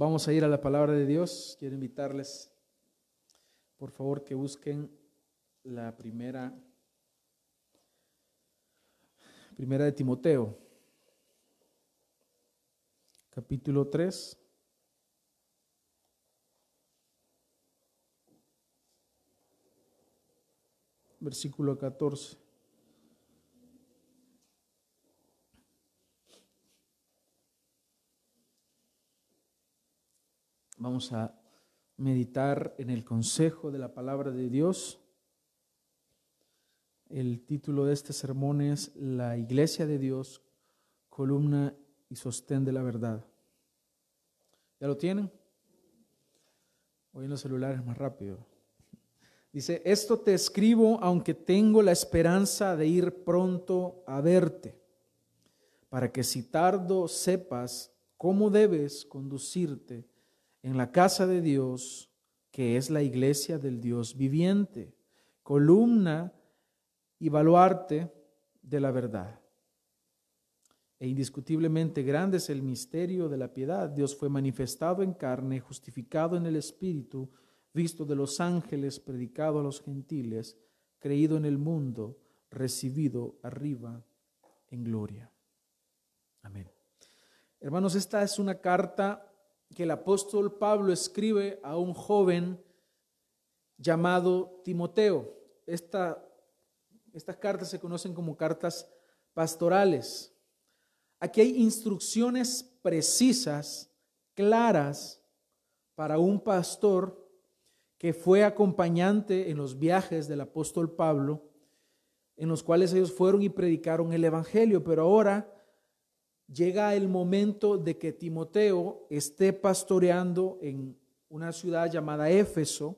Vamos a ir a la palabra de Dios. Quiero invitarles, por favor, que busquen la primera, primera de Timoteo, capítulo 3. Versículo 14. Vamos a meditar en el consejo de la palabra de Dios. El título de este sermón es La Iglesia de Dios, columna y sostén de la verdad. ¿Ya lo tienen? Hoy en los celulares más rápido. Dice, esto te escribo aunque tengo la esperanza de ir pronto a verte, para que si tardo sepas cómo debes conducirte en la casa de Dios, que es la iglesia del Dios viviente, columna y baluarte de la verdad. E indiscutiblemente grande es el misterio de la piedad. Dios fue manifestado en carne, justificado en el Espíritu, visto de los ángeles, predicado a los gentiles, creído en el mundo, recibido arriba en gloria. Amén. Hermanos, esta es una carta que el apóstol Pablo escribe a un joven llamado Timoteo. estas cartas se conocen como cartas pastorales. Aquí hay instrucciones precisas, claras, para un pastor que fue acompañante en los viajes del apóstol Pablo, en los cuales ellos fueron y predicaron el Evangelio, pero ahora llega el momento de que Timoteo esté pastoreando en una ciudad llamada Éfeso,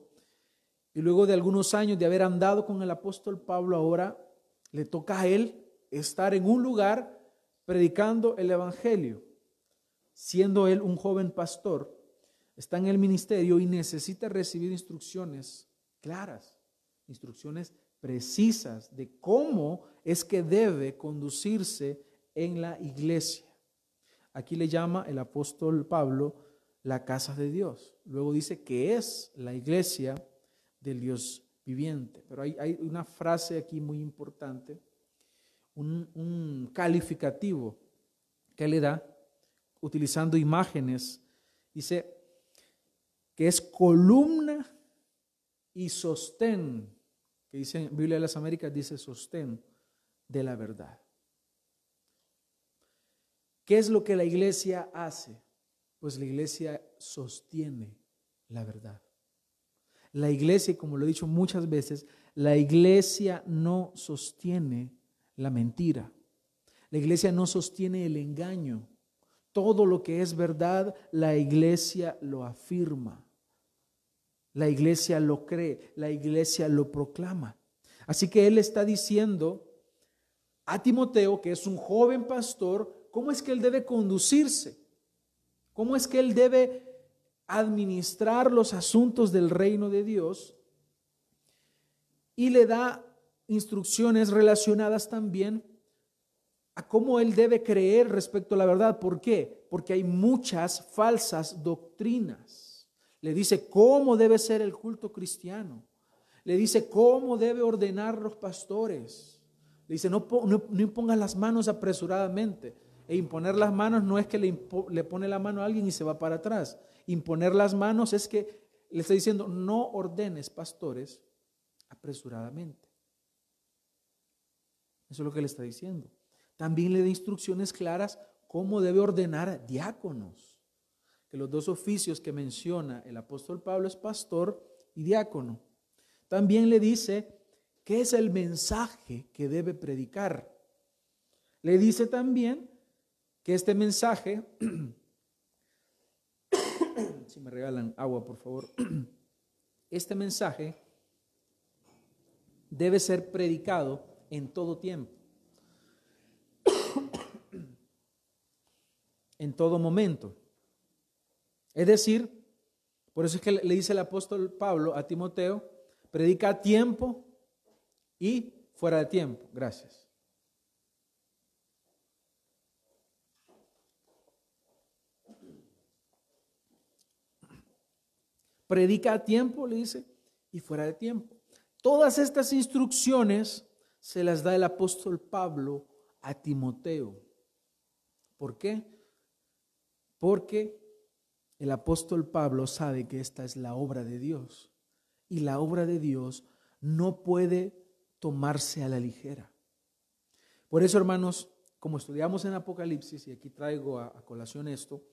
y luego de algunos años de haber andado con el apóstol Pablo, ahora le toca a él estar en un lugar predicando el Evangelio, siendo él un joven pastor, está en el ministerio y necesita recibir instrucciones claras, instrucciones precisas de cómo es que debe conducirse en la iglesia. Aquí le llama el apóstol Pablo la casa de Dios. Luego dice que es la iglesia del Dios viviente. Pero hay, una frase aquí muy importante, un, un calificativo que le da utilizando imágenes. Dice que es columna y sostén, que dice en Biblia de las Américas, dice sostén de la verdad. ¿Qué es lo que la iglesia hace? Pues la iglesia sostiene la verdad. La iglesia, como lo he dicho muchas veces, la iglesia no sostiene la mentira. La iglesia no sostiene el engaño. Todo lo que es verdad, la iglesia lo afirma. La iglesia lo cree, la iglesia lo proclama. Así que él está diciendo a Timoteo, que es un joven pastor, cómo es que él debe conducirse, cómo es que él debe administrar los asuntos del reino de Dios y le da instrucciones relacionadas también a cómo él debe creer respecto a la verdad. ¿Por qué? Porque hay muchas falsas doctrinas. Le dice cómo debe ser el culto cristiano. Le dice cómo debe ordenar los pastores. Le dice no, no, impongas las manos apresuradamente. E imponer las manos no es que le, le pone la mano a alguien y se va para atrás. Imponer las manos es que le está diciendo, no ordenes pastores apresuradamente. Eso es lo que le está diciendo. También le da instrucciones claras cómo debe ordenar diáconos. Que los dos oficios que menciona el apóstol Pablo es pastor y diácono. También le dice qué es el mensaje que debe predicar. Le dice también que este mensaje, si me regalan agua por favor, este mensaje debe ser predicado en todo tiempo, en todo momento. Es decir, por eso es que le dice el apóstol Pablo a Timoteo, predica a tiempo y fuera de tiempo. Gracias. Predica a tiempo, le dice, y fuera de tiempo. Todas estas instrucciones se las da el apóstol Pablo a Timoteo. ¿Por qué? Porque el apóstol Pablo sabe que esta es la obra de Dios y la obra de Dios no puede tomarse a la ligera. Por eso, hermanos, como estudiamos en Apocalipsis, y aquí traigo a, colación esto,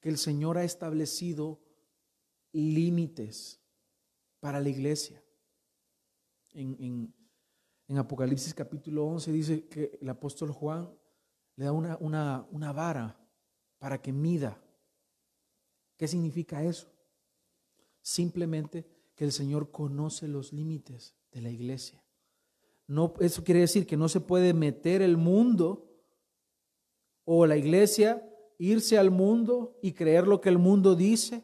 que el Señor ha establecido límites para la iglesia. En, Apocalipsis capítulo 11 dice que el apóstol Juan le da una, una, una vara para que mida. ¿Qué significa eso? Simplemente que el Señor conoce los límites de la iglesia. No, eso quiere decir que no se puede meter el mundo o la iglesia irse al mundo y creer lo que el mundo dice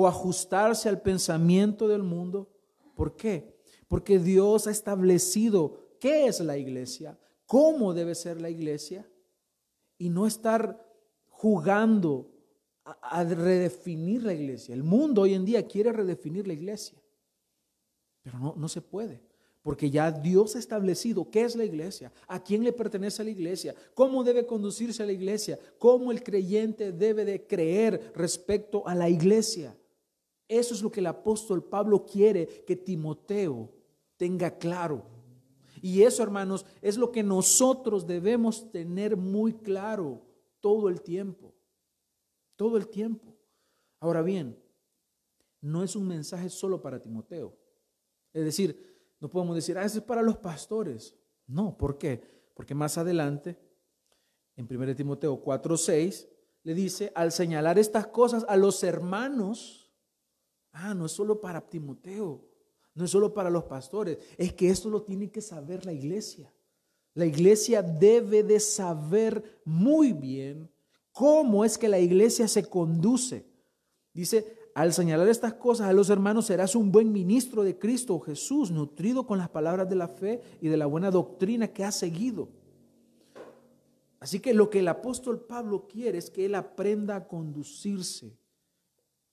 o ajustarse al pensamiento del mundo. ¿Por qué? Porque Dios ha establecido qué es la iglesia, cómo debe ser la iglesia y no estar jugando a, redefinir la iglesia. El mundo hoy en día quiere redefinir la iglesia, pero no, no se puede. Porque ya Dios ha establecido qué es la iglesia, a quién le pertenece la iglesia, cómo debe conducirse a la iglesia, cómo el creyente debe de creer respecto a la iglesia. Eso es lo que el apóstol Pablo quiere que Timoteo tenga claro. Y eso, hermanos, es lo que nosotros debemos tener muy claro todo el tiempo. Todo el tiempo. Ahora bien, no es un mensaje solo para Timoteo. Es decir, no podemos decir, ah, eso es para los pastores. No, ¿por qué? Porque más adelante, en 1 Timoteo 4:6, le dice, al señalar estas cosas a los hermanos, ah, no es solo para Timoteo, no es solo para los pastores, es que esto lo tiene que saber la iglesia. La iglesia debe de saber muy bien cómo es que la iglesia se conduce. Dice, al señalar estas cosas a los hermanos, serás un buen ministro de Cristo Jesús, nutrido con las palabras de la fe y de la buena doctrina que ha seguido. Así que lo que el apóstol Pablo quiere es que él aprenda a conducirse,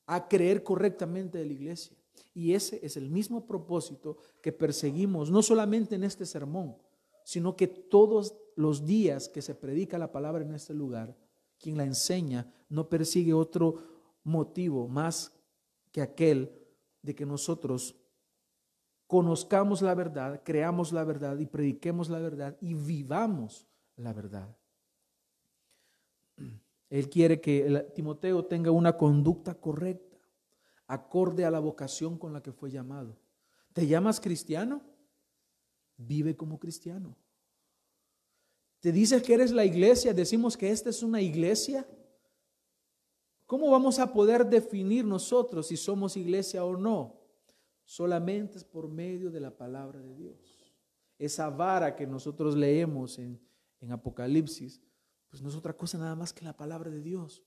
a creer correctamente de la iglesia. Y ese es el mismo propósito que perseguimos, no solamente en este sermón, sino que todos los días que se predica la palabra en este lugar, quien la enseña no persigue otro motivo más que aquel de que nosotros conozcamos la verdad, creamos la verdad y prediquemos la verdad y vivamos la verdad. Él quiere que Timoteo tenga una conducta correcta, acorde a la vocación con la que fue llamado. ¿Te llamas cristiano? Vive como cristiano. ¿Te dices que eres la iglesia? Decimos que esta es una iglesia. ¿Cómo vamos a poder definir nosotros si somos iglesia o no? Solamente es por medio de la palabra de Dios. Esa vara que nosotros leemos en, Apocalipsis, pues no es otra cosa nada más que la palabra de Dios.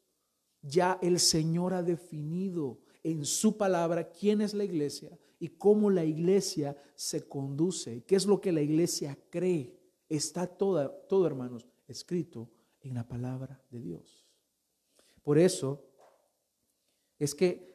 Ya el Señor ha definido en su palabra quién es la iglesia y cómo la iglesia se conduce, qué es lo que la iglesia cree. Está toda, todo, hermanos, escrito en la palabra de Dios. Por eso es que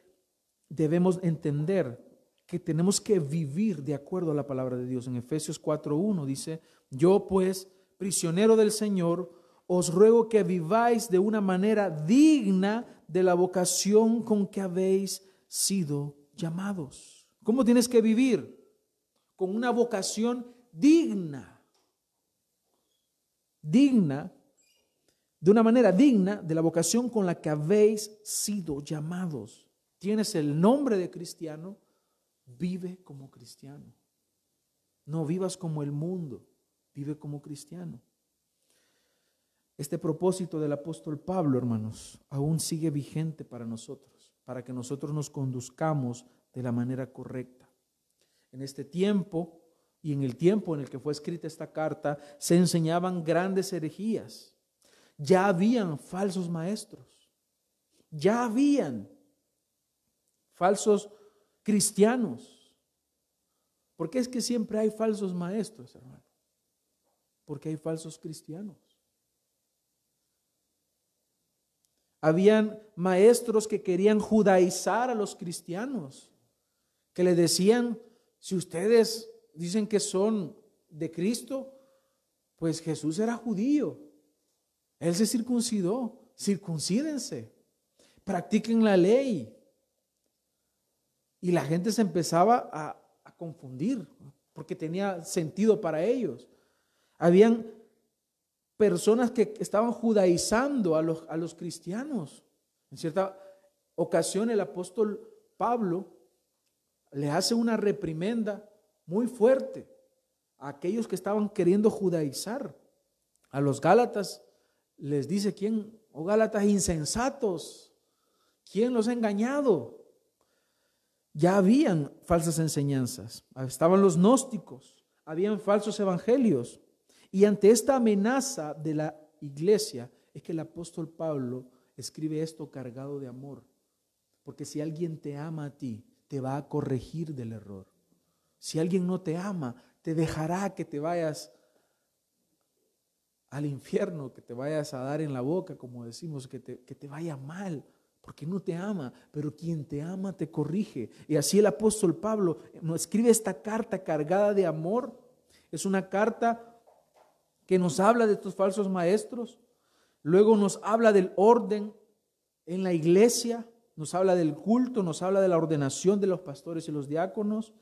debemos entender que tenemos que vivir de acuerdo a la palabra de Dios. En Efesios 4.1 dice, yo pues, prisionero del Señor, os ruego que viváis de una manera digna de la vocación con que habéis sido llamados. ¿Cómo tienes que vivir? Con una vocación digna. Digna de una manera digna de la vocación con la que habéis sido llamados. Tienes el nombre de cristiano, vive como cristiano. No vivas como el mundo, vive como cristiano. Este propósito del apóstol Pablo, hermanos, aún sigue vigente para nosotros, para que nosotros nos conduzcamos de la manera correcta. En este tiempo y en el tiempo en el que fue escrita esta carta, se enseñaban grandes herejías ya habían falsos maestros, ya habían falsos cristianos. ¿Por qué es que siempre hay falsos maestros, hermano? Porque hay falsos cristianos. Habían maestros que querían judaizar a los cristianos que le decían, si ustedes dicen que son de Cristo, pues Jesús era judío. Él se circuncidó. Circuncídense. Practiquen la ley. Y la gente se empezaba a, a confundir porque tenía sentido para ellos. Habían personas que estaban judaizando a los, a los cristianos. En cierta ocasión el apóstol Pablo le hace una reprimenda muy fuerte a aquellos que estaban queriendo judaizar. A los Gálatas les dice, ¿quién? Oh Gálatas insensatos, ¿quién los ha engañado? Ya habían falsas enseñanzas, estaban los gnósticos, habían falsos evangelios. Y ante esta amenaza de la iglesia es que el apóstol Pablo escribe esto cargado de amor. Porque si alguien te ama a ti, te va a corregir del error. Si alguien no te ama, te dejará que te vayas al infierno, que te vayas a dar en la boca, como decimos, que te, que te vaya mal, porque no te ama, pero quien te ama te corrige. Y así el apóstol Pablo nos escribe esta carta cargada de amor. Es una carta que nos habla de estos falsos maestros, luego nos habla del orden en la iglesia, nos habla del culto, nos habla de la ordenación de los pastores y los diáconos,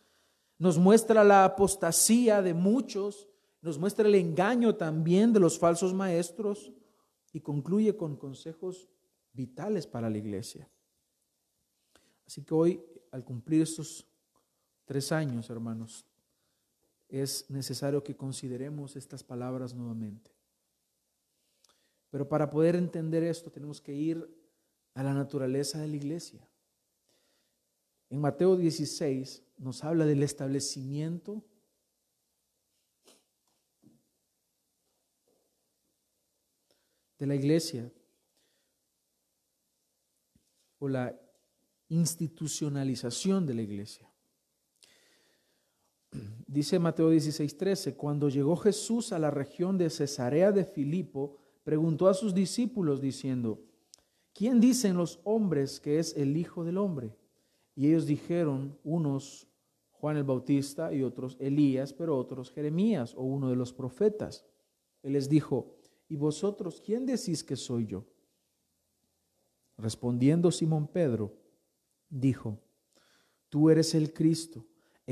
nos muestra la apostasía de muchos, nos muestra el engaño también de los falsos maestros y concluye con consejos vitales para la iglesia. Así que hoy, al cumplir estos tres años, hermanos, es necesario que consideremos estas palabras nuevamente. Pero para poder entender esto tenemos que ir a la naturaleza de la iglesia. En Mateo 16 nos habla del establecimiento de la iglesia o la institucionalización de la iglesia. Dice Mateo 16:13, cuando llegó Jesús a la región de Cesarea de Filipo, preguntó a sus discípulos diciendo, ¿quién dicen los hombres que es el Hijo del Hombre? Y ellos dijeron, unos Juan el Bautista y otros Elías, pero otros Jeremías o uno de los profetas. Él les dijo, ¿y vosotros quién decís que soy yo? Respondiendo Simón Pedro, dijo, tú eres el Cristo,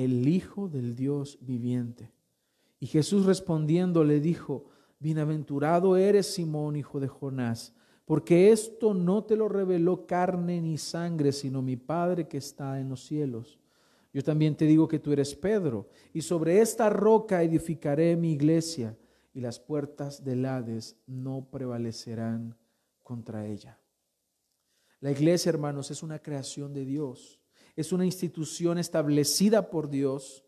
el Hijo del Dios viviente. Y Jesús respondiendo le dijo, Bienaventurado eres Simón, hijo de Jonás porque esto no te lo reveló carne ni sangre, sino mi Padre que está en los cielos. Yo también te digo que tú eres Pedro, y sobre esta roca edificaré mi iglesia, y las puertas del Hades no prevalecerán contra ella. La iglesia, hermanos, es una creación de Dios, es una institución establecida por Dios,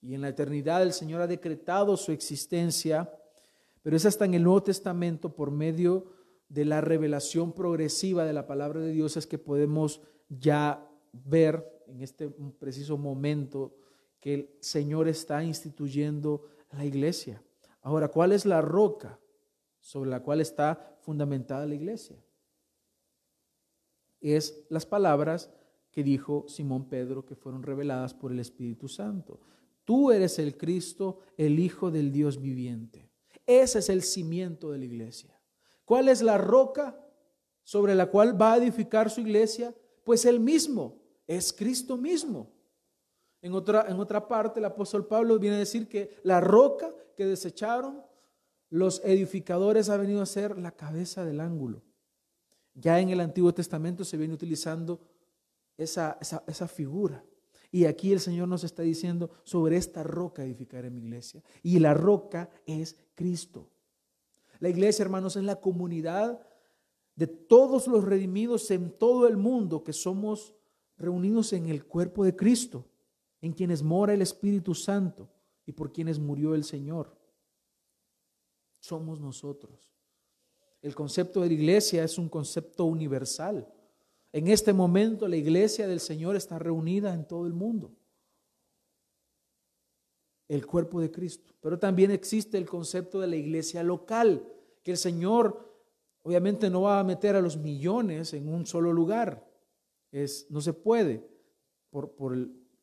y en la eternidad el Señor ha decretado su existencia, pero es hasta en el Nuevo Testamento por medio de la revelación progresiva de la palabra de Dios es que podemos ya ver en este preciso momento que el Señor está instituyendo la iglesia. Ahora, ¿cuál es la roca sobre la cual está fundamentada la iglesia? Es las palabras que dijo Simón Pedro que fueron reveladas por el Espíritu Santo. Tú eres el Cristo, el Hijo del Dios viviente. Ese es el cimiento de la iglesia. ¿Cuál es la roca sobre la cual va a edificar su iglesia? Pues el mismo, es Cristo mismo. En otra, en otra parte, el apóstol Pablo viene a decir que la roca que desecharon los edificadores ha venido a ser la cabeza del ángulo. Ya en el Antiguo Testamento se viene utilizando esa, esa, figura. Y aquí el Señor nos está diciendo, sobre esta roca edificaré mi iglesia. Y la roca es Cristo. La iglesia, hermanos, es la comunidad de todos los redimidos en todo el mundo que somos reunidos en el cuerpo de Cristo, en quienes mora el Espíritu Santo y por quienes murió el Señor. Somos nosotros. El concepto de la iglesia es un concepto universal. En este momento la iglesia del Señor está reunida en todo el mundo el cuerpo de Cristo. Pero también existe el concepto de la iglesia local, que el Señor obviamente no va a meter a los millones en un solo lugar. No se puede por,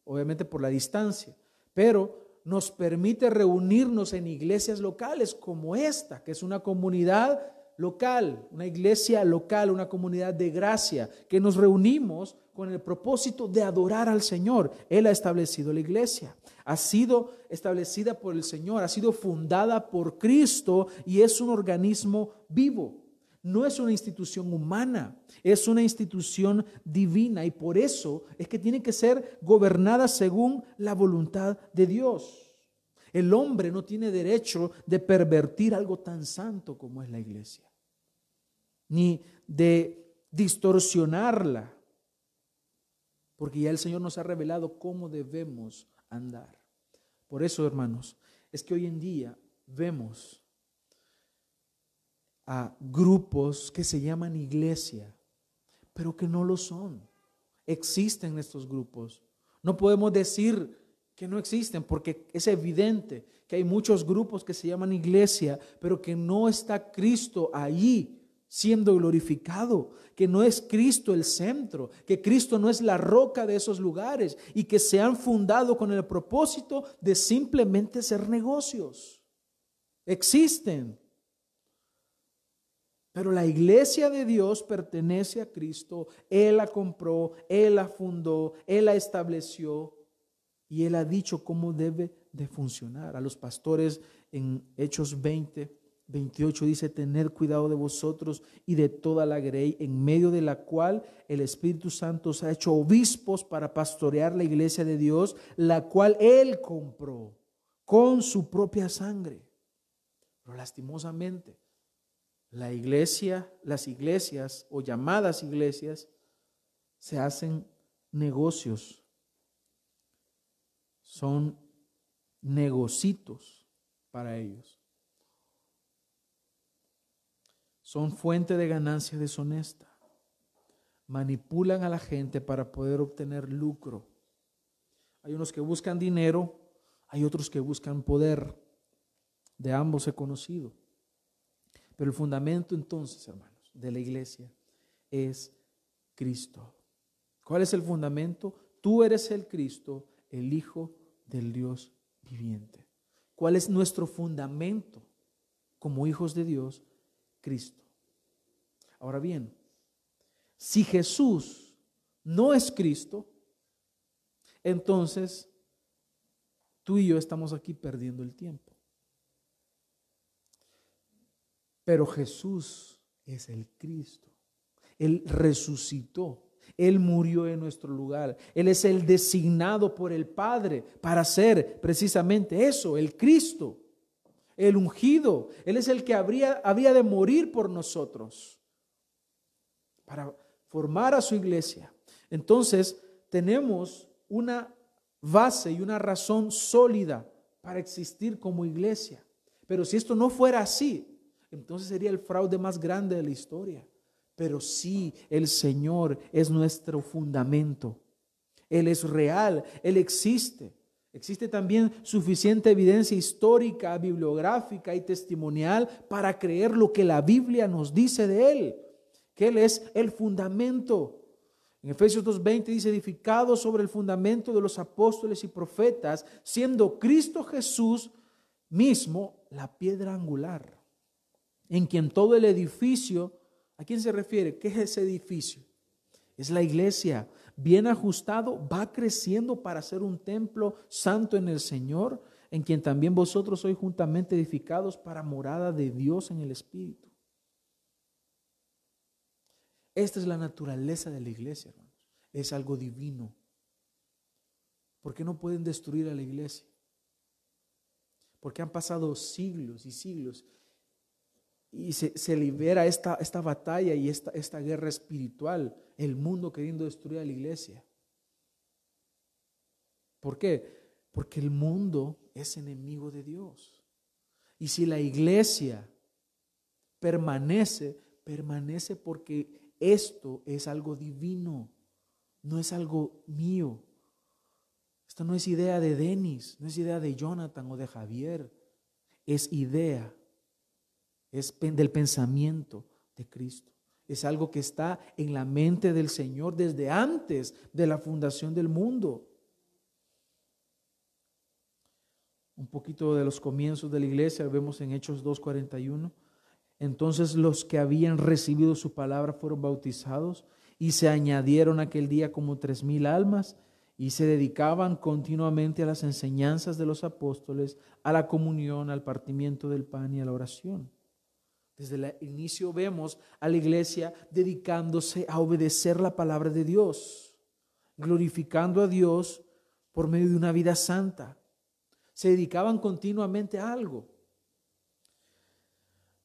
obviamente por la distancia, pero nos permite reunirnos en iglesias locales como esta, que es una comunidad local, una iglesia local, una comunidad de gracia, que nos reunimos con el propósito de adorar al Señor. Él ha establecido la iglesia, ha sido establecida por el Señor, ha sido fundada por Cristo y es un organismo vivo. No es una institución humana, es una institución divina y por eso es que tiene que ser gobernada según la voluntad de Dios. El hombre no tiene derecho de pervertir algo tan santo como es la iglesia, ni de distorsionarla, porque ya el Señor nos ha revelado cómo debemos andar. Por eso, hermanos, es que hoy en día vemos a grupos que se llaman iglesia, pero que no lo son. Existen estos grupos. No podemos decir que no existen porque es evidente que hay muchos grupos que se llaman iglesia, pero que no está Cristo allí siendo glorificado, que no es Cristo el centro, que Cristo no es la roca de esos lugares y que se han fundado con el propósito de simplemente ser negocios. Existen. Pero la iglesia de Dios pertenece a Cristo. Él la compró, Él la fundó, Él la estableció y Él ha dicho cómo debe de funcionar. A los pastores en Hechos 20, 28 dice, tener cuidado de vosotros y de toda la grey en medio de la cual el Espíritu Santo os ha hecho obispos para pastorear la iglesia de Dios, la cual Él compró con su propia sangre. Pero lastimosamente, la iglesia, las iglesias o llamadas iglesias se hacen negocios. Son negocitos para ellos. Son fuente de ganancia deshonesta. Manipulan a la gente para poder obtener lucro. Hay unos que buscan dinero, hay otros que buscan poder. De ambos he conocido. Pero el fundamento entonces, hermanos, de la iglesia es Cristo. ¿Cuál es el fundamento? Tú eres el Cristo, el Hijo del Dios viviente. ¿Cuál es nuestro fundamento como hijos de Dios? Cristo. Ahora bien, si Jesús no es Cristo, entonces tú y yo estamos aquí perdiendo el tiempo. Pero Jesús es el Cristo. Él resucitó. Él murió en nuestro lugar. Él es el designado por el Padre para ser precisamente eso, el Cristo, el ungido. Él es el que habría, había de morir por nosotros para formar a su iglesia. Entonces, tenemos una base y una razón sólida para existir como iglesia. Pero si esto no fuera así, entonces sería el fraude más grande de la historia. Pero sí, el Señor es nuestro fundamento. Él es real, Él existe. Existe también suficiente evidencia histórica, bibliográfica y testimonial para creer lo que la Biblia nos dice de Él, que Él es el fundamento. En Efesios 2.20 dice, edificado sobre el fundamento de los apóstoles y profetas, siendo Cristo Jesús mismo la piedra angular en quien todo el edificio, ¿a quién se refiere? ¿Qué es ese edificio? Es la iglesia, bien ajustado, va creciendo para ser un templo santo en el Señor, en quien también vosotros sois juntamente edificados para morada de Dios en el Espíritu. Esta es la naturaleza de la iglesia, hermanos. Es algo divino. ¿Por qué no pueden destruir a la iglesia? Porque han pasado siglos y siglos y se, libera esta, esta, batalla y esta, esta guerra espiritual, el mundo queriendo destruir a la iglesia. ¿Por qué? Porque el mundo es enemigo de Dios. Y si la iglesia permanece, permanece porque esto es algo divino, no es algo mío. Esto no es idea de Denis, no es idea de Jonathan o de Javier, es idea es del pensamiento de Cristo. Es algo que está en la mente del Señor desde antes de la fundación del mundo. un poquito de los comienzos de la iglesia, vemos en Hechos 2.41. Entonces los que habían recibido su palabra fueron bautizados y se añadieron aquel día como tres mil almas y se dedicaban continuamente a las enseñanzas de los apóstoles, a la comunión, al partimiento del pan y a la oración. Desde el inicio vemos a la iglesia dedicándose a obedecer la palabra de Dios, glorificando a Dios por medio de una vida santa. Se dedicaban continuamente a algo.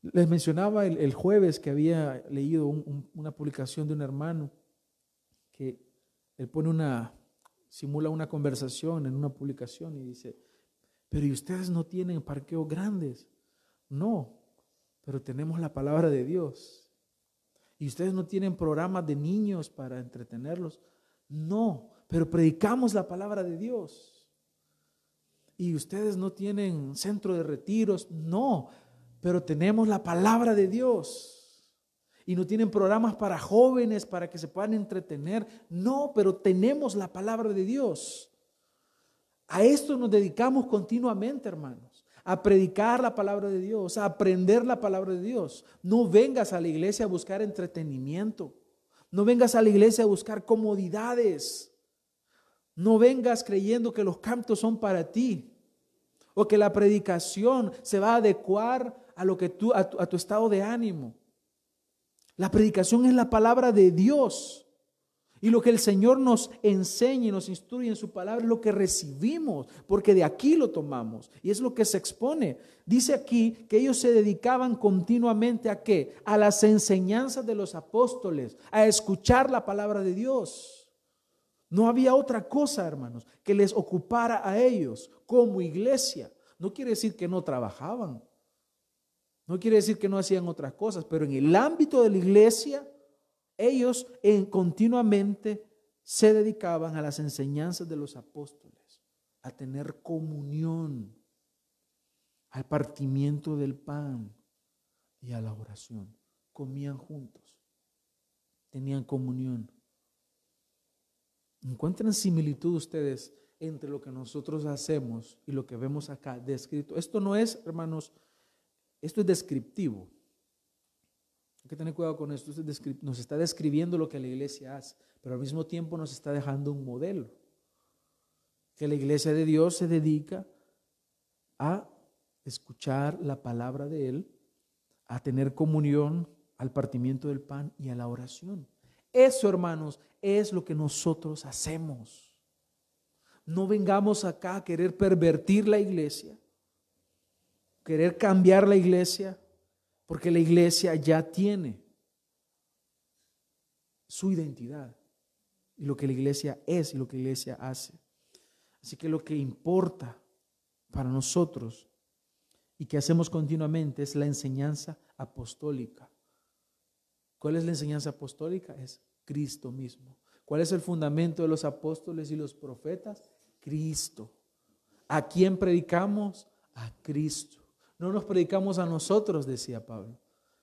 Les mencionaba el, jueves que había leído una publicación de un hermano que él pone una, simula una conversación en una publicación y dice, pero ¿y ustedes no tienen parqueos grandes? No, pero tenemos la palabra de Dios. ¿Y ustedes no tienen programas de niños para entretenerlos? No, pero predicamos la palabra de Dios. ¿Y ustedes no tienen centro de retiros? No, pero tenemos la palabra de Dios. Y no tienen programas para jóvenes para que se puedan entretener. No, pero tenemos la palabra de Dios. A esto nos dedicamos continuamente, hermanos. A predicar la palabra de Dios, a aprender la palabra de Dios. No vengas a la iglesia a buscar entretenimiento. No vengas a la iglesia a buscar comodidades. No vengas creyendo que los cantos son para ti o que la predicación se va a adecuar a lo que tú a tu, estado de ánimo. La predicación es la palabra de Dios. Y lo que el Señor nos enseña y nos instruye en su palabra es lo que recibimos, porque de aquí lo tomamos y es lo que se expone. Dice aquí que ellos se dedicaban continuamente a qué? A las enseñanzas de los apóstoles, a escuchar la palabra de Dios. No había otra cosa, hermanos, que les ocupara a ellos como iglesia. No quiere decir que no trabajaban, no quiere decir que no hacían otras cosas, pero en el ámbito de la iglesia, ellos en, continuamente se dedicaban a las enseñanzas de los apóstoles, a tener comunión, al partimiento del pan y a la oración. Comían juntos, tenían comunión. Encuentran similitud ustedes entre lo que nosotros hacemos y lo que vemos acá descrito. Esto no es, hermanos, esto es descriptivo. Hay que tener cuidado con esto. nos está describiendo lo que la iglesia hace, pero al mismo tiempo nos está dejando un modelo. Que la iglesia de Dios se dedica a escuchar la palabra de Él, a tener comunión, al partimiento del pan y a la oración. Eso, hermanos, es lo que nosotros hacemos. No vengamos acá a querer pervertir la iglesia querer cambiar la iglesia, porque la iglesia ya tiene su identidad y lo que la iglesia es y lo que la iglesia hace. Así que lo que importa para nosotros y que hacemos continuamente es la enseñanza apostólica. ¿Cuál es la enseñanza apostólica? Es Cristo mismo. ¿Cuál es el fundamento de los apóstoles y los profetas? Cristo. ¿A quién predicamos? A Cristo. No nos predicamos a nosotros, decía Pablo,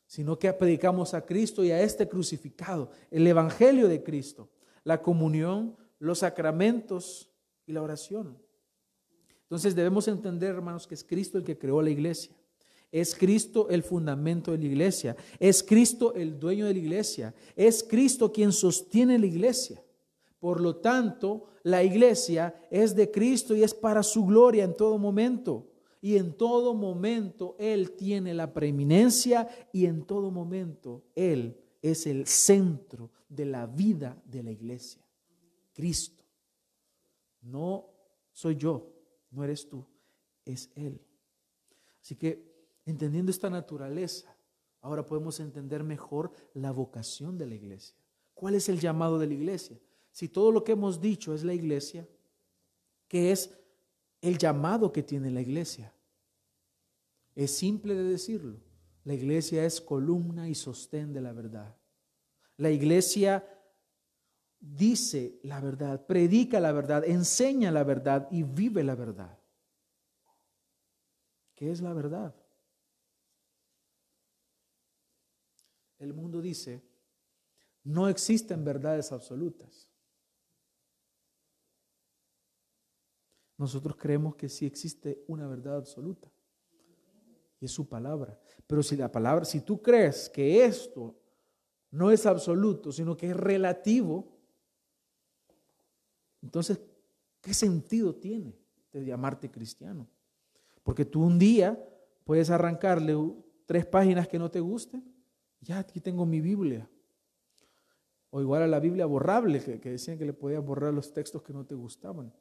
sino que predicamos a Cristo y a este crucificado, el Evangelio de Cristo, la comunión, los sacramentos y la oración. Entonces debemos entender, hermanos, que es Cristo el que creó la iglesia. Es Cristo el fundamento de la iglesia. Es Cristo el dueño de la iglesia. Es Cristo quien sostiene la iglesia. Por lo tanto, la iglesia es de Cristo y es para su gloria en todo momento y en todo momento Él tiene la preeminencia y en todo momento Él es el centro de la vida de la iglesia. Cristo. No soy yo, no eres tú, es Él. Así que entendiendo esta naturaleza, ahora podemos entender mejor la vocación de la iglesia. ¿Cuál es el llamado de la iglesia? Si todo lo que hemos dicho es la iglesia, ¿qué es el llamado que tiene la iglesia? Es simple de decirlo. La iglesia es columna y sostén de la verdad. La iglesia dice la verdad, predica la verdad, enseña la verdad y vive la verdad. ¿Qué es la verdad? El mundo dice, no existen verdades absolutas. nosotros creemos que sí existe una verdad absoluta. Es su palabra. Pero si la palabra, si tú crees que esto no es absoluto, sino que es relativo, entonces, ¿qué sentido tiene de llamarte cristiano? Porque tú un día puedes arrancarle tres páginas que no te gusten. Ya aquí tengo mi Biblia. O igual a la Biblia borrable, que, que decían que le podías borrar los textos que no te gustaban.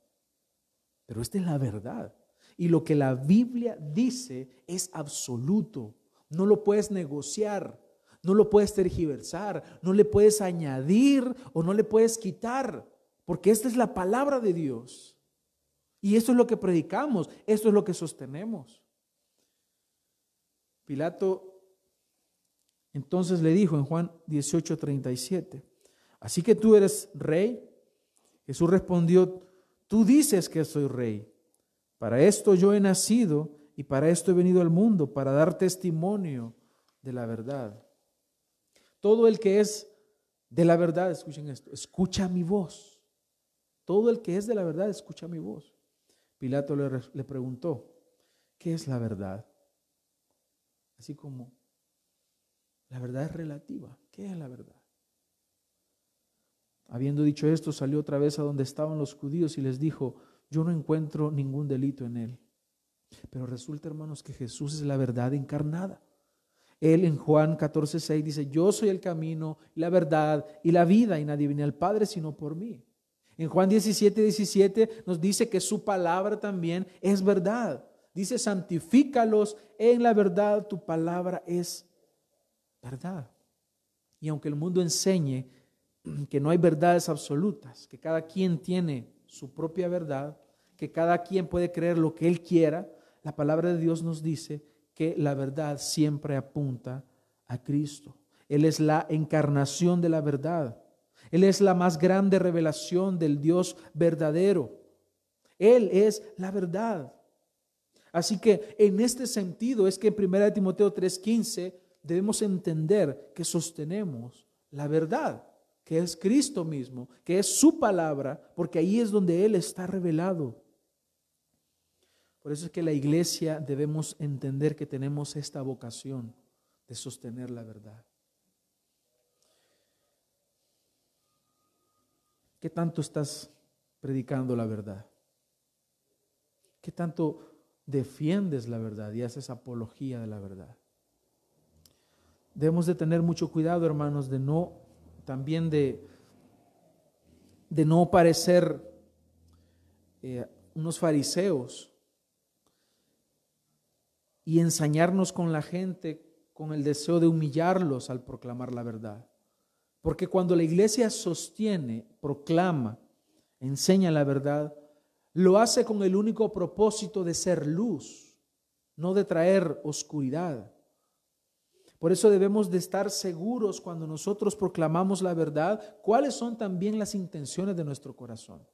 Pero esta es la verdad. Y lo que la Biblia dice es absoluto. No lo puedes negociar, no lo puedes tergiversar, no le puedes añadir o no le puedes quitar, porque esta es la palabra de Dios. Y esto es lo que predicamos, esto es lo que sostenemos. Pilato entonces le dijo en Juan 18:37, así que tú eres rey. Jesús respondió, tú dices que soy rey. Para esto yo he nacido y para esto he venido al mundo, para dar testimonio de la verdad. Todo el que es de la verdad, escuchen esto, escucha mi voz. Todo el que es de la verdad, escucha mi voz. Pilato le, le preguntó, ¿qué es la verdad? Así como la verdad es relativa. ¿Qué es la verdad? Habiendo dicho esto, salió otra vez a donde estaban los judíos y les dijo, yo no encuentro ningún delito en él. Pero resulta, hermanos, que Jesús es la verdad encarnada. Él en Juan 14, 6 dice, yo soy el camino, la verdad y la vida, y nadie viene al Padre sino por mí. En Juan 17, 17 nos dice que su palabra también es verdad. Dice, santifícalos en la verdad, tu palabra es verdad. Y aunque el mundo enseñe que no hay verdades absolutas, que cada quien tiene su propia verdad, que cada quien puede creer lo que él quiera, la palabra de Dios nos dice que la verdad siempre apunta a Cristo. Él es la encarnación de la verdad. Él es la más grande revelación del Dios verdadero. Él es la verdad. Así que en este sentido es que en 1 Timoteo 3:15 debemos entender que sostenemos la verdad, que es Cristo mismo, que es su palabra, porque ahí es donde Él está revelado. Por eso es que la iglesia debemos entender que tenemos esta vocación de sostener la verdad. ¿Qué tanto estás predicando la verdad? ¿Qué tanto defiendes la verdad y haces apología de la verdad? Debemos de tener mucho cuidado, hermanos, de no, también de, de no parecer eh, unos fariseos y ensañarnos con la gente con el deseo de humillarlos al proclamar la verdad. Porque cuando la iglesia sostiene, proclama, enseña la verdad, lo hace con el único propósito de ser luz, no de traer oscuridad. Por eso debemos de estar seguros cuando nosotros proclamamos la verdad, cuáles son también las intenciones de nuestro corazón.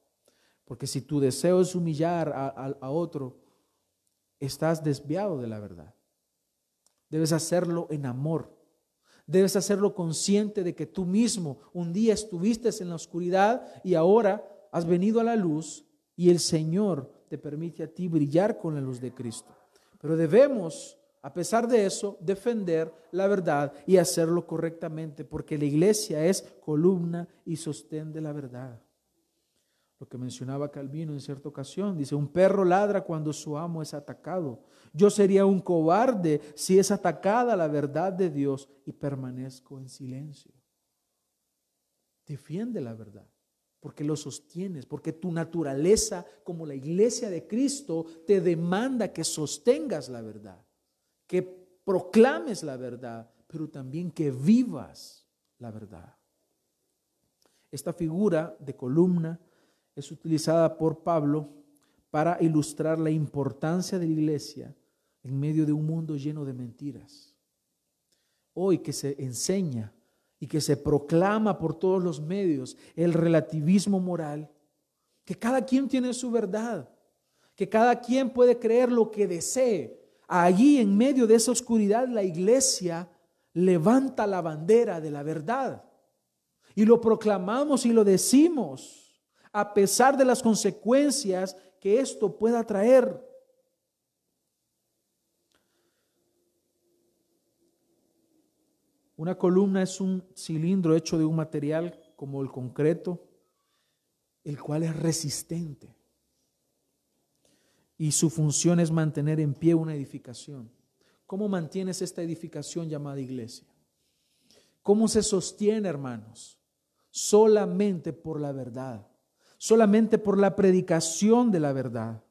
Porque si tu deseo es humillar a, a otro, estás desviado de la verdad. Debes hacerlo en amor. Debes hacerlo consciente de que tú mismo un día estuviste en la oscuridad y ahora has venido a la luz y el Señor te permite a ti brillar con la luz de Cristo. Pero debemos a pesar de eso, defender la verdad y hacerlo correctamente, porque la iglesia es columna y sostén de la verdad. Lo que mencionaba Calvino en cierta ocasión, dice, un perro ladra cuando su amo es atacado. Yo sería un cobarde si es atacada la verdad de Dios y permanezco en silencio. Defiende la verdad, porque lo sostienes, porque tu naturaleza como la iglesia de Cristo te demanda que sostengas la verdad que proclames la verdad, pero también que vivas la verdad. Esta figura de columna es utilizada por Pablo para ilustrar la importancia de la iglesia en medio de un mundo lleno de mentiras. Hoy que se enseña y que se proclama por todos los medios el relativismo moral, que cada quien tiene su verdad, que cada quien puede creer lo que desee, allí en medio de esa oscuridad la iglesia levanta la bandera de la verdad. Y lo proclamamos y lo decimos, a pesar de las consecuencias que esto pueda traer. Una columna es un cilindro hecho de un material como el concreto, el cual es resistente. Y su función es mantener en pie una edificación. ¿Cómo mantienes esta edificación llamada iglesia? ¿Cómo se sostiene, hermanos? Solamente por la verdad, solamente por la predicación de la verdad.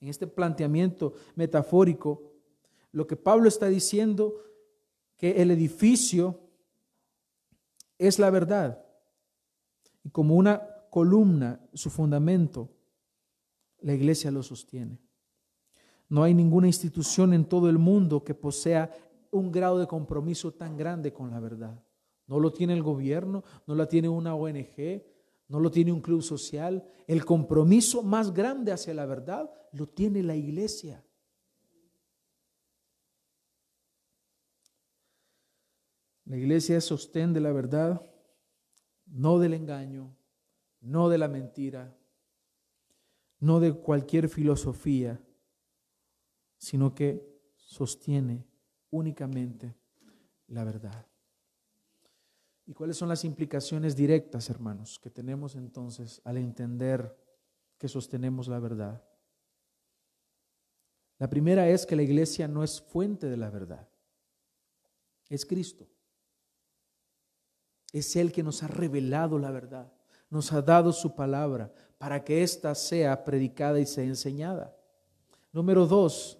En este planteamiento metafórico, lo que Pablo está diciendo que el edificio es la verdad. Y como una columna, su fundamento, la iglesia lo sostiene. No hay ninguna institución en todo el mundo que posea un grado de compromiso tan grande con la verdad. No lo tiene el gobierno, no la tiene una ONG, no lo tiene un club social. El compromiso más grande hacia la verdad lo tiene la iglesia. La iglesia es sostén de la verdad, no del engaño, no de la mentira, no de cualquier filosofía, sino que sostiene únicamente la verdad. ¿Y cuáles son las implicaciones directas, hermanos, que tenemos entonces al entender que sostenemos la verdad? La primera es que la iglesia no es fuente de la verdad, es Cristo. Es Él que nos ha revelado la verdad, nos ha dado su palabra para que ésta sea predicada y sea enseñada. Número dos,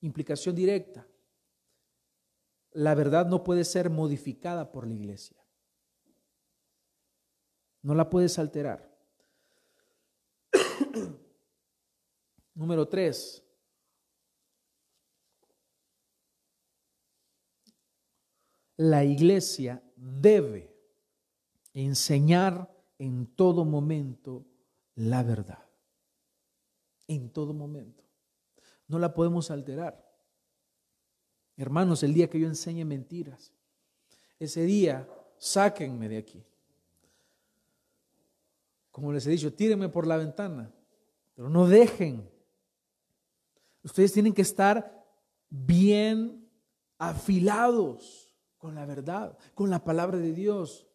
implicación directa. La verdad no puede ser modificada por la iglesia. No la puedes alterar. Número tres, la iglesia debe enseñar en todo momento la verdad. En todo momento. No la podemos alterar. Hermanos, el día que yo enseñe mentiras, ese día sáquenme de aquí. Como les he dicho, tírenme por la ventana, pero no dejen. Ustedes tienen que estar bien afilados con la verdad, con la palabra de Dios.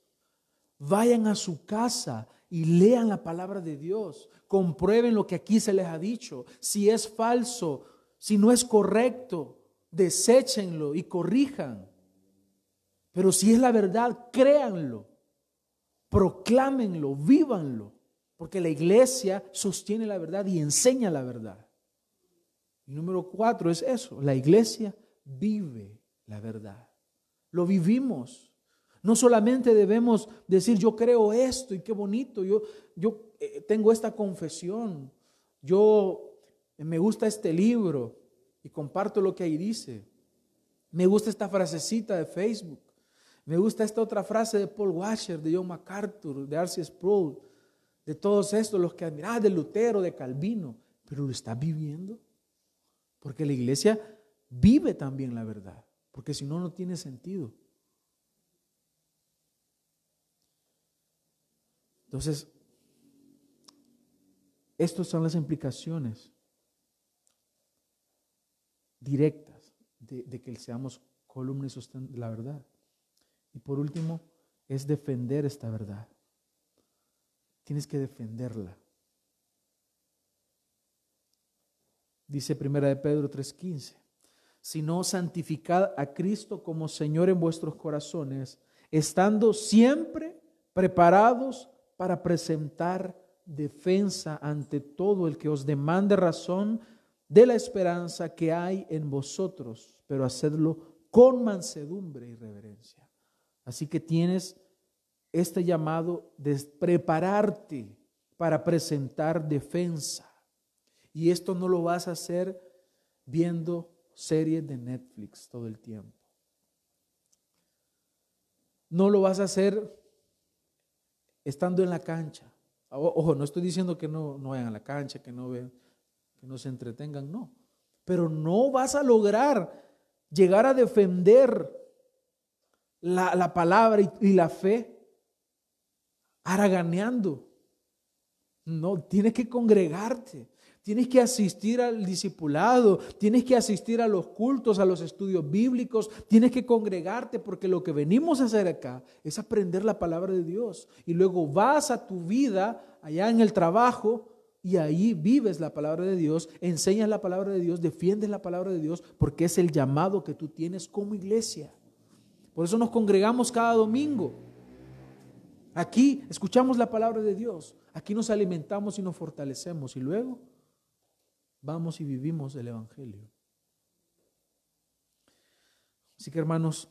Vayan a su casa y lean la palabra de Dios. Comprueben lo que aquí se les ha dicho. Si es falso, si no es correcto, deséchenlo y corrijan. Pero si es la verdad, créanlo, proclámenlo, vívanlo, porque la iglesia sostiene la verdad y enseña la verdad. Y número cuatro es eso, la iglesia vive la verdad lo vivimos. No solamente debemos decir, yo creo esto y qué bonito, yo, yo eh, tengo esta confesión, yo me gusta este libro y comparto lo que ahí dice. Me gusta esta frasecita de Facebook. Me gusta esta otra frase de Paul Washer, de John MacArthur, de R.C. Sproul, de todos estos, los que admiran, ah, de Lutero, de Calvino, pero lo está viviendo. Porque la iglesia vive también la verdad porque si no, no tiene sentido. Entonces, estas son las implicaciones directas de, que seamos columna y sostén de la verdad. Y por último, es defender esta verdad. Tienes que defenderla. Dice Primera de Pedro 3:15 sino santificad a Cristo como Señor en vuestros corazones, estando siempre preparados para presentar defensa ante todo el que os demande razón de la esperanza que hay en vosotros, pero hacedlo con mansedumbre y reverencia. Así que tienes este llamado de prepararte para presentar defensa. Y esto no lo vas a hacer viendo series de Netflix todo el tiempo. No lo vas a hacer estando en la cancha. Ojo, no estoy diciendo que no, no vayan a la cancha, que no vean, que no se entretengan, no. Pero no vas a lograr llegar a defender la, palabra y, y la fe haraganeando, No, tienes que congregarte. Tienes que asistir al discipulado, tienes que asistir a los cultos, a los estudios bíblicos, tienes que congregarte porque lo que venimos a hacer acá es aprender la palabra de Dios. Y luego vas a tu vida allá en el trabajo y ahí vives la palabra de Dios, enseñas la palabra de Dios, defiendes la palabra de Dios porque es el llamado que tú tienes como iglesia. Por eso nos congregamos cada domingo. Aquí escuchamos la palabra de Dios, aquí nos alimentamos y nos fortalecemos y luego vamos y vivimos el Evangelio. Así que hermanos,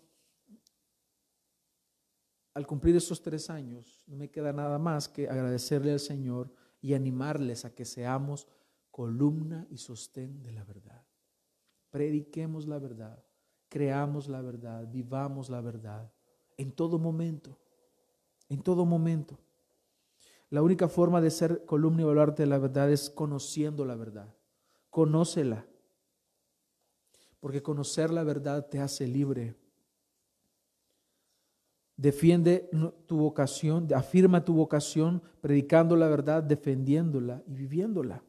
al cumplir estos tres años, no me queda nada más que agradecerle al Señor y animarles a que seamos columna y sostén de la verdad. Prediquemos la verdad, creamos la verdad, vivamos la verdad en todo momento, en todo momento. La única forma de ser columna y baluarte de la verdad es conociendo la verdad. Conócela. Porque conocer la verdad te hace libre. Defiende tu vocación, afirma tu vocación, predicando la verdad, defendiéndola y viviéndola.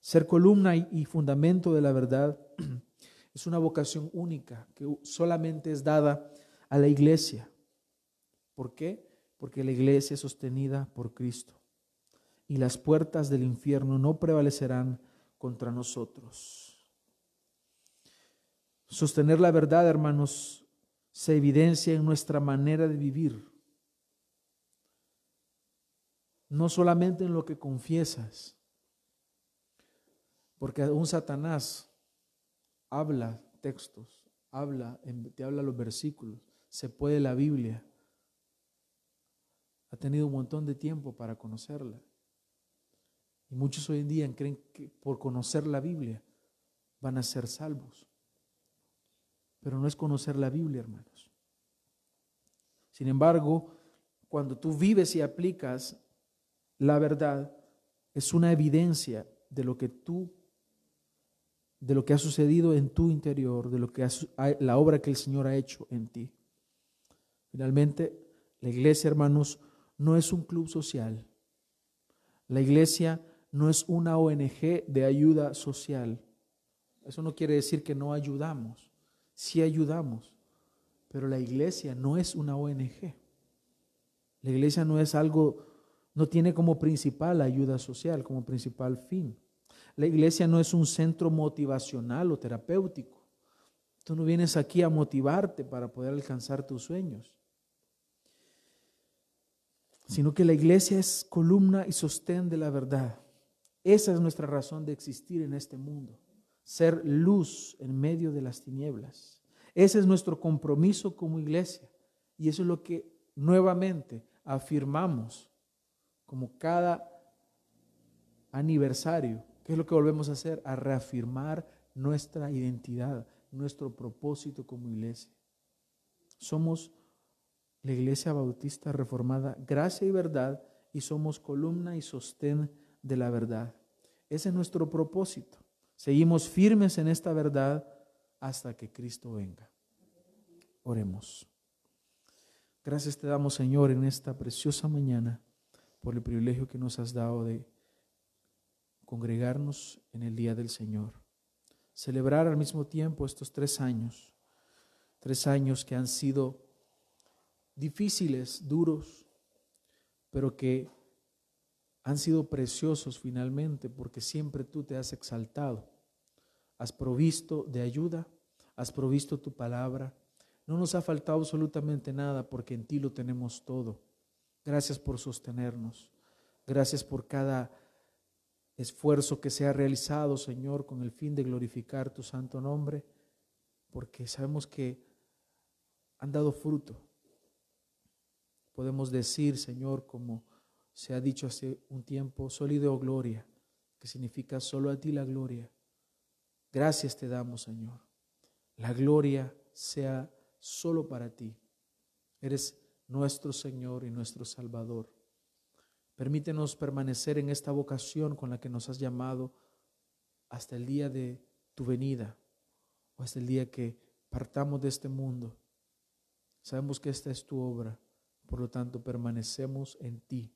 Ser columna y fundamento de la verdad es una vocación única que solamente es dada a la iglesia. ¿Por qué? Porque la iglesia es sostenida por Cristo y las puertas del infierno no prevalecerán contra nosotros. Sostener la verdad, hermanos, se evidencia en nuestra manera de vivir. No solamente en lo que confiesas, porque un Satanás habla textos, habla, te habla los versículos, se puede la Biblia. Ha tenido un montón de tiempo para conocerla. Y muchos hoy en día creen que por conocer la Biblia van a ser salvos. Pero no es conocer la Biblia, hermanos. Sin embargo, cuando tú vives y aplicas la verdad, es una evidencia de lo que tú, de lo que ha sucedido en tu interior, de lo que la obra que el Señor ha hecho en ti. Finalmente, la iglesia, hermanos, no es un club social. La iglesia no es una ONG de ayuda social. Eso no quiere decir que no ayudamos. Sí ayudamos, pero la iglesia no es una ONG. La iglesia no es algo, no tiene como principal ayuda social, como principal fin. La iglesia no es un centro motivacional o terapéutico. Tú no vienes aquí a motivarte para poder alcanzar tus sueños, sino que la iglesia es columna y sostén de la verdad. Esa es nuestra razón de existir en este mundo, ser luz en medio de las tinieblas. Ese es nuestro compromiso como iglesia y eso es lo que nuevamente afirmamos como cada aniversario. ¿Qué es lo que volvemos a hacer? A reafirmar nuestra identidad, nuestro propósito como iglesia. Somos la iglesia bautista reformada, gracia y verdad, y somos columna y sostén de la verdad. Ese es nuestro propósito. Seguimos firmes en esta verdad hasta que Cristo venga. Oremos. Gracias te damos, Señor, en esta preciosa mañana por el privilegio que nos has dado de congregarnos en el día del Señor. Celebrar al mismo tiempo estos tres años, tres años que han sido difíciles, duros, pero que han sido preciosos finalmente porque siempre tú te has exaltado. Has provisto de ayuda, has provisto tu palabra. No nos ha faltado absolutamente nada porque en ti lo tenemos todo. Gracias por sostenernos. Gracias por cada esfuerzo que se ha realizado, Señor, con el fin de glorificar tu santo nombre, porque sabemos que han dado fruto. Podemos decir, Señor, como se ha dicho hace un tiempo, sólido gloria, que significa solo a ti la gloria. Gracias te damos, Señor. La gloria sea solo para ti. Eres nuestro Señor y nuestro Salvador. Permítenos permanecer en esta vocación con la que nos has llamado hasta el día de tu venida o hasta el día que partamos de este mundo. Sabemos que esta es tu obra, por lo tanto permanecemos en ti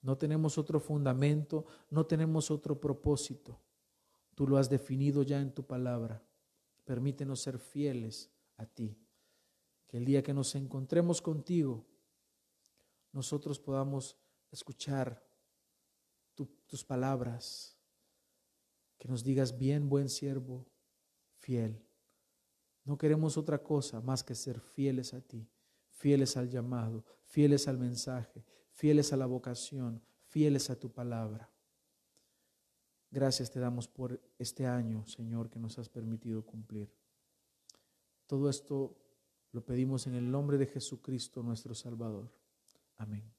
No tenemos otro fundamento, no tenemos otro propósito. Tú lo has definido ya en tu palabra. Permítenos ser fieles a ti. Que el día que nos encontremos contigo, nosotros podamos escuchar tus palabras. Que nos digas bien, buen siervo, fiel. No queremos otra cosa más que ser fieles a ti, fieles al llamado, fieles al mensaje, fieles a la vocación, fieles a tu palabra. Gracias te damos por este año, Señor, que nos has permitido cumplir. Todo esto lo pedimos en el nombre de Jesucristo, nuestro Salvador. Amén.